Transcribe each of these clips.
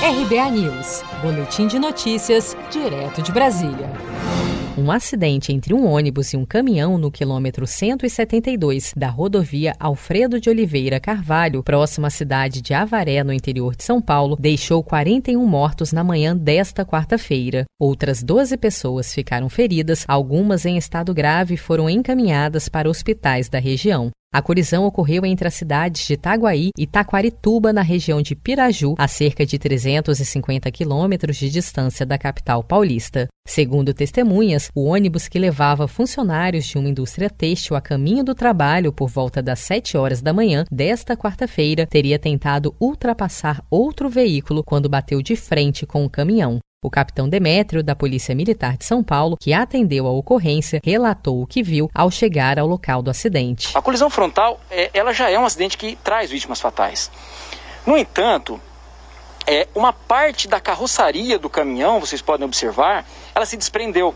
RBA News, Boletim de Notícias, direto de Brasília. Um acidente entre um ônibus e um caminhão no quilômetro 172 da rodovia Alfredo de Oliveira Carvalho, próximo à cidade de Avaré, no interior de São Paulo, deixou 41 mortos na manhã desta quarta-feira. Outras 12 pessoas ficaram feridas, algumas em estado grave foram encaminhadas para hospitais da região. A colisão ocorreu entre as cidades de Itaguaí e Taquarituba, na região de Piraju, a cerca de 350 quilômetros de distância da capital paulista. Segundo testemunhas, o ônibus que levava funcionários de uma indústria têxtil a caminho do trabalho por volta das 7 horas da manhã desta quarta-feira teria tentado ultrapassar outro veículo quando bateu de frente com o caminhão. O capitão Demétrio, da Polícia Militar de São Paulo, que atendeu a ocorrência, relatou o que viu ao chegar ao local do acidente. A colisão frontal, é, ela já é um acidente que traz vítimas fatais. No entanto, é, uma parte da carroçaria do caminhão, vocês podem observar, ela se desprendeu.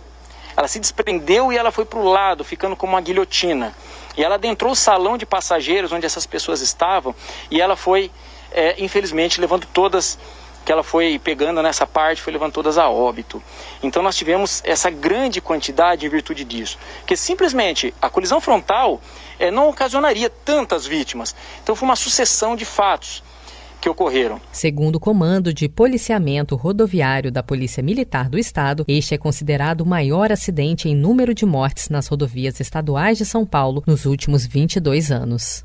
Ela se desprendeu e ela foi para o lado, ficando como uma guilhotina. E ela adentrou o salão de passageiros onde essas pessoas estavam e ela foi, é, infelizmente, levando todas que ela foi pegando nessa parte, foi levando todas a óbito. Então nós tivemos essa grande quantidade em virtude disso. Porque simplesmente a colisão frontal é, não ocasionaria tantas vítimas. Então foi uma sucessão de fatos que ocorreram. Segundo o Comando de Policiamento Rodoviário da Polícia Militar do Estado, este é considerado o maior acidente em número de mortes nas rodovias estaduais de São Paulo nos últimos 22 anos.